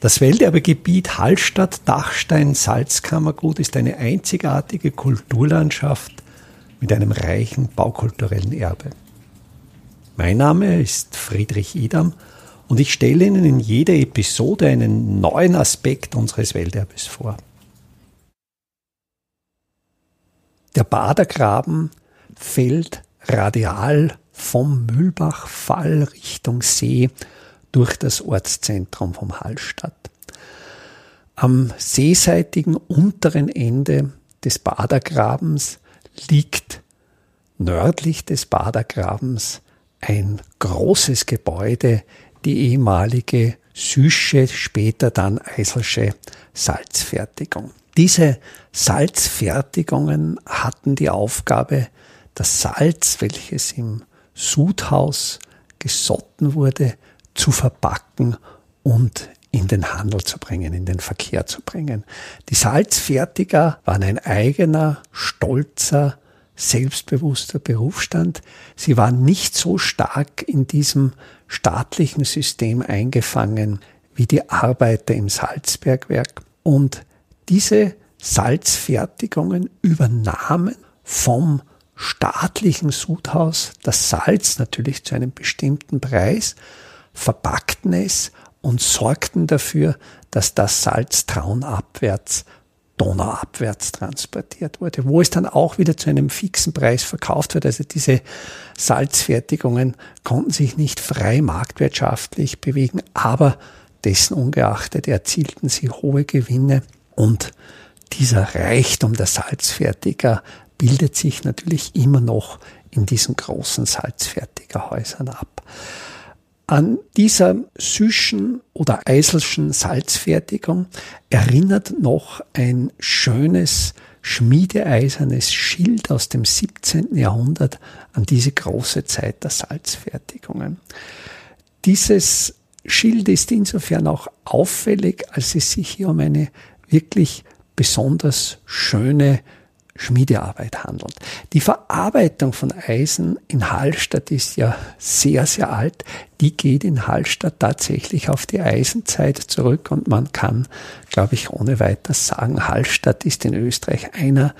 Das Welterbegebiet Hallstatt-Dachstein-Salzkammergut ist eine einzigartige Kulturlandschaft mit einem reichen baukulturellen Erbe. Mein Name ist Friedrich Idam und ich stelle Ihnen in jeder Episode einen neuen Aspekt unseres Welterbes vor. Der Badergraben fällt radial vom Mühlbachfall Richtung See durch das Ortszentrum vom Hallstatt. Am seeseitigen unteren Ende des Badergrabens liegt nördlich des Badergrabens ein großes Gebäude, die ehemalige Süsche, später dann Eiselsche Salzfertigung. Diese Salzfertigungen hatten die Aufgabe, das Salz, welches im Sudhaus gesotten wurde, zu verpacken und in den Handel zu bringen, in den Verkehr zu bringen. Die Salzfertiger waren ein eigener, stolzer, selbstbewusster Berufsstand. Sie waren nicht so stark in diesem staatlichen System eingefangen wie die Arbeiter im Salzbergwerk. Und diese Salzfertigungen übernahmen vom staatlichen Sudhaus das Salz natürlich zu einem bestimmten Preis verpackten es und sorgten dafür, dass das Salz traunabwärts, donauabwärts transportiert wurde, wo es dann auch wieder zu einem fixen Preis verkauft wird. Also diese Salzfertigungen konnten sich nicht frei marktwirtschaftlich bewegen, aber dessen ungeachtet erzielten sie hohe Gewinne und dieser Reichtum der Salzfertiger bildet sich natürlich immer noch in diesen großen Salzfertigerhäusern ab. An dieser süschen oder eiselschen Salzfertigung erinnert noch ein schönes schmiedeeisernes Schild aus dem 17. Jahrhundert an diese große Zeit der Salzfertigungen. Dieses Schild ist insofern auch auffällig, als es sich hier um eine wirklich besonders schöne Schmiedearbeit handelt. Die Verarbeitung von Eisen in Hallstatt ist ja sehr, sehr alt. Die geht in Hallstatt tatsächlich auf die Eisenzeit zurück und man kann, glaube ich, ohne weiteres sagen, Hallstatt ist in Österreich einer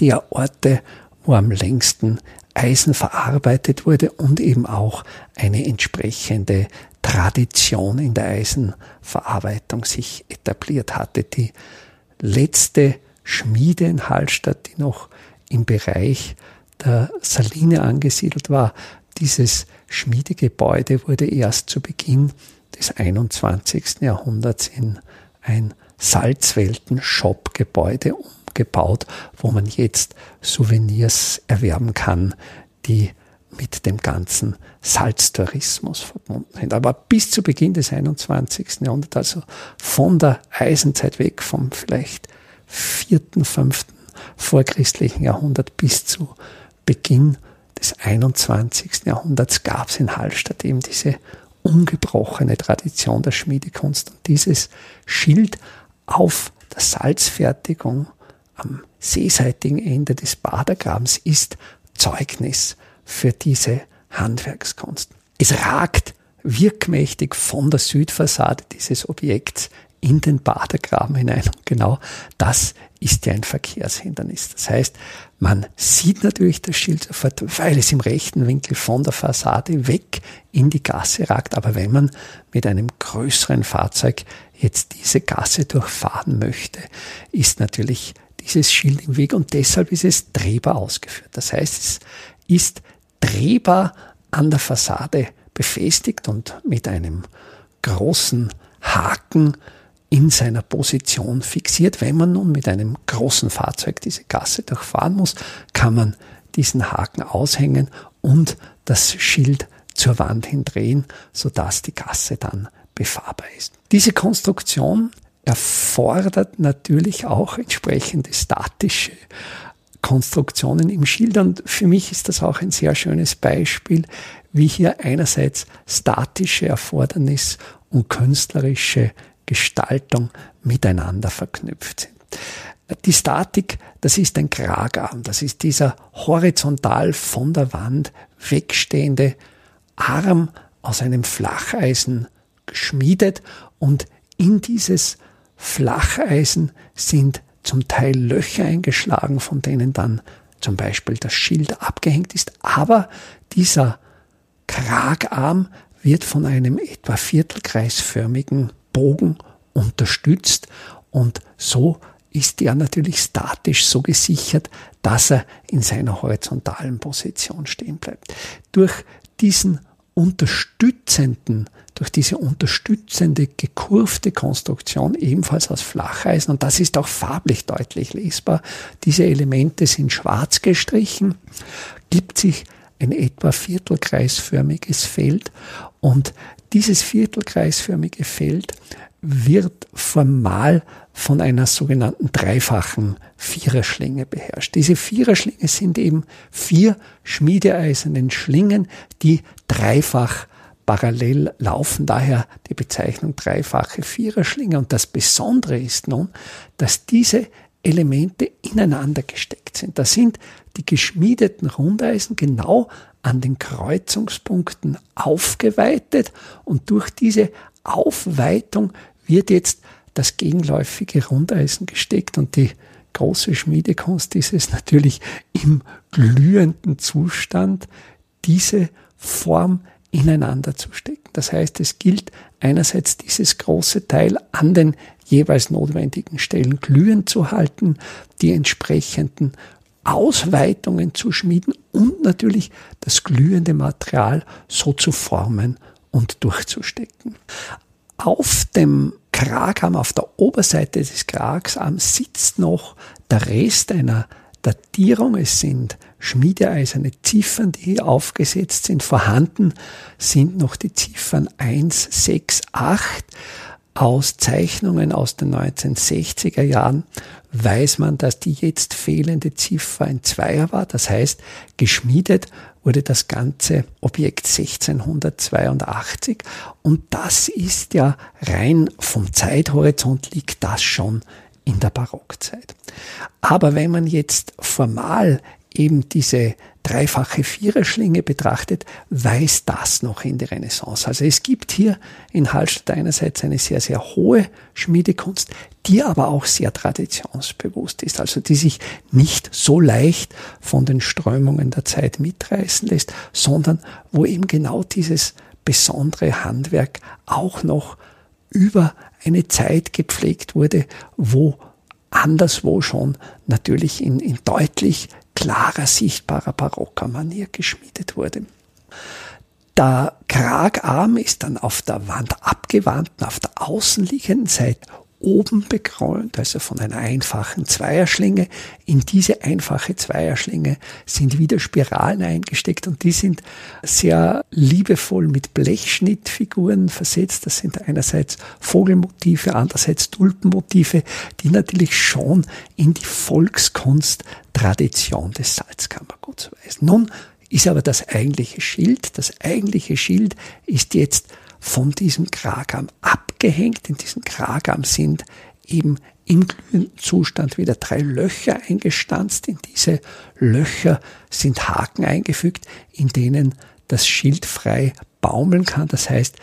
der Orte, wo am längsten Eisen verarbeitet wurde und eben auch eine entsprechende Tradition in der Eisenverarbeitung sich etabliert hatte. Die letzte Schmiede in Hallstatt, die noch im Bereich der Saline angesiedelt war. Dieses Schmiedegebäude wurde erst zu Beginn des 21. Jahrhunderts in ein Salzwelten-Shop-Gebäude umgebaut, wo man jetzt Souvenirs erwerben kann, die mit dem ganzen Salztourismus verbunden sind. Aber bis zu Beginn des 21. Jahrhunderts, also von der Eisenzeit weg, vom vielleicht vierten, fünften vorchristlichen Jahrhundert bis zu Beginn des 21. Jahrhunderts gab es in Hallstatt eben diese ungebrochene Tradition der Schmiedekunst und dieses Schild auf der Salzfertigung am seeseitigen Ende des Badergrabens ist Zeugnis für diese Handwerkskunst. Es ragt wirkmächtig von der Südfassade dieses Objekts in den Badegraben hinein. Und genau das ist ja ein Verkehrshindernis. Das heißt, man sieht natürlich das Schild sofort, weil es im rechten Winkel von der Fassade weg in die Gasse ragt. Aber wenn man mit einem größeren Fahrzeug jetzt diese Gasse durchfahren möchte, ist natürlich dieses Schild im Weg und deshalb ist es drehbar ausgeführt. Das heißt, es ist drehbar an der Fassade befestigt und mit einem großen Haken in seiner Position fixiert. Wenn man nun mit einem großen Fahrzeug diese Gasse durchfahren muss, kann man diesen Haken aushängen und das Schild zur Wand hindrehen, sodass die Gasse dann befahrbar ist. Diese Konstruktion erfordert natürlich auch entsprechende statische Konstruktionen im Schild und für mich ist das auch ein sehr schönes Beispiel, wie hier einerseits statische Erfordernis und künstlerische Gestaltung miteinander verknüpft sind. Die Statik, das ist ein Kragarm, das ist dieser horizontal von der Wand wegstehende Arm aus einem Flacheisen geschmiedet und in dieses Flacheisen sind zum Teil Löcher eingeschlagen, von denen dann zum Beispiel das Schild abgehängt ist, aber dieser Kragarm wird von einem etwa viertelkreisförmigen Bogen unterstützt und so ist er natürlich statisch so gesichert, dass er in seiner horizontalen Position stehen bleibt. Durch diesen unterstützenden, durch diese unterstützende gekurvte Konstruktion ebenfalls aus Flacheisen und das ist auch farblich deutlich lesbar. Diese Elemente sind schwarz gestrichen, gibt sich ein etwa viertelkreisförmiges Feld und dieses viertelkreisförmige Feld wird formal von einer sogenannten dreifachen Viererschlinge beherrscht. Diese Viererschlinge sind eben vier schmiedeeisernen Schlingen, die dreifach parallel laufen, daher die Bezeichnung dreifache Viererschlinge. Und das Besondere ist nun, dass diese Elemente ineinander gesteckt sind. Da sind die geschmiedeten Rundeisen genau an den Kreuzungspunkten aufgeweitet und durch diese Aufweitung wird jetzt das gegenläufige Rundeisen gesteckt und die große Schmiedekunst ist es natürlich im glühenden Zustand, diese Form ineinander zu stecken. Das heißt, es gilt einerseits dieses große Teil an den jeweils notwendigen Stellen glühend zu halten, die entsprechenden Ausweitungen zu schmieden und natürlich das glühende Material so zu formen und durchzustecken. Auf dem Kragarm, auf der Oberseite des Kragarms sitzt noch der Rest einer Datierung. Es sind schmiedeeiserne Ziffern, die aufgesetzt sind. Vorhanden sind noch die Ziffern 1, 6, 8. Aus Zeichnungen aus den 1960er Jahren weiß man, dass die jetzt fehlende Ziffer ein Zweier war. Das heißt, geschmiedet wurde das ganze Objekt 1682 und das ist ja rein vom Zeithorizont liegt das schon in der Barockzeit. Aber wenn man jetzt formal eben diese dreifache Viererschlinge betrachtet, weist das noch in die Renaissance. Also es gibt hier in Hallstatt einerseits eine sehr, sehr hohe Schmiedekunst, die aber auch sehr traditionsbewusst ist, also die sich nicht so leicht von den Strömungen der Zeit mitreißen lässt, sondern wo eben genau dieses besondere Handwerk auch noch über eine Zeit gepflegt wurde, wo anderswo schon natürlich in, in deutlich klarer, sichtbarer barocker Manier geschmiedet wurde. Der Kragarm ist dann auf der Wand abgewandten, auf der außenliegenden Seite oben bekrönt, also von einer einfachen Zweierschlinge. In diese einfache Zweierschlinge sind wieder Spiralen eingesteckt und die sind sehr liebevoll mit Blechschnittfiguren versetzt. Das sind einerseits Vogelmotive, andererseits Tulpenmotive, die natürlich schon in die Volkskunsttradition des Salzkammerguts weisen. Nun ist aber das eigentliche Schild, das eigentliche Schild ist jetzt von diesem Kragarm abgehängt. In diesem Kragarm sind eben im glühenden Zustand wieder drei Löcher eingestanzt. In diese Löcher sind Haken eingefügt, in denen das Schild frei baumeln kann. Das heißt,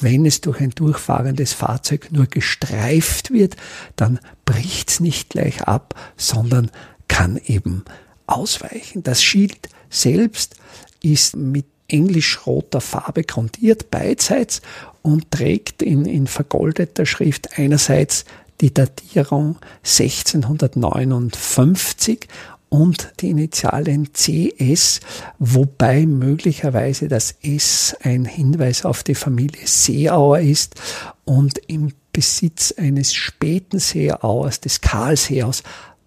wenn es durch ein durchfahrendes Fahrzeug nur gestreift wird, dann bricht es nicht gleich ab, sondern kann eben ausweichen. Das Schild selbst ist mit englisch-roter Farbe grundiert, beidseits und trägt in, in vergoldeter Schrift einerseits die Datierung 1659 und die Initialen CS, wobei möglicherweise das S ein Hinweis auf die Familie Seeauer ist und im Besitz eines späten Seeauers, des Karl Seeaus,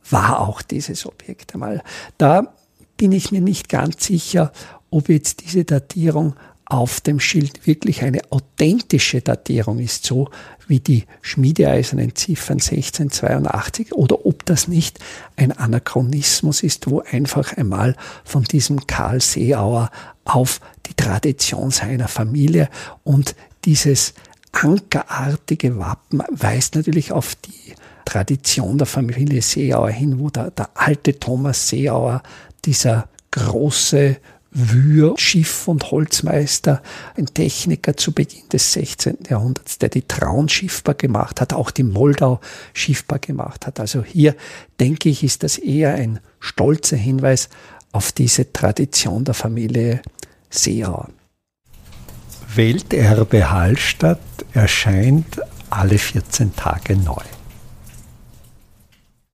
war auch dieses Objekt einmal. Da bin ich mir nicht ganz sicher, ob jetzt diese Datierung auf dem Schild wirklich eine authentische Datierung ist, so wie die schmiedeeisernen Ziffern 1682, oder ob das nicht ein Anachronismus ist, wo einfach einmal von diesem Karl Seeauer auf die Tradition seiner Familie und dieses ankerartige Wappen weist natürlich auf die Tradition der Familie Seeauer hin, wo der, der alte Thomas Seeauer, dieser große Wühr, Schiff- und Holzmeister, ein Techniker zu Beginn des 16. Jahrhunderts, der die Traun schiffbar gemacht hat, auch die Moldau schiffbar gemacht hat. Also hier denke ich, ist das eher ein stolzer Hinweis auf diese Tradition der Familie Seeauer. Welterbe Hallstatt erscheint alle 14 Tage neu.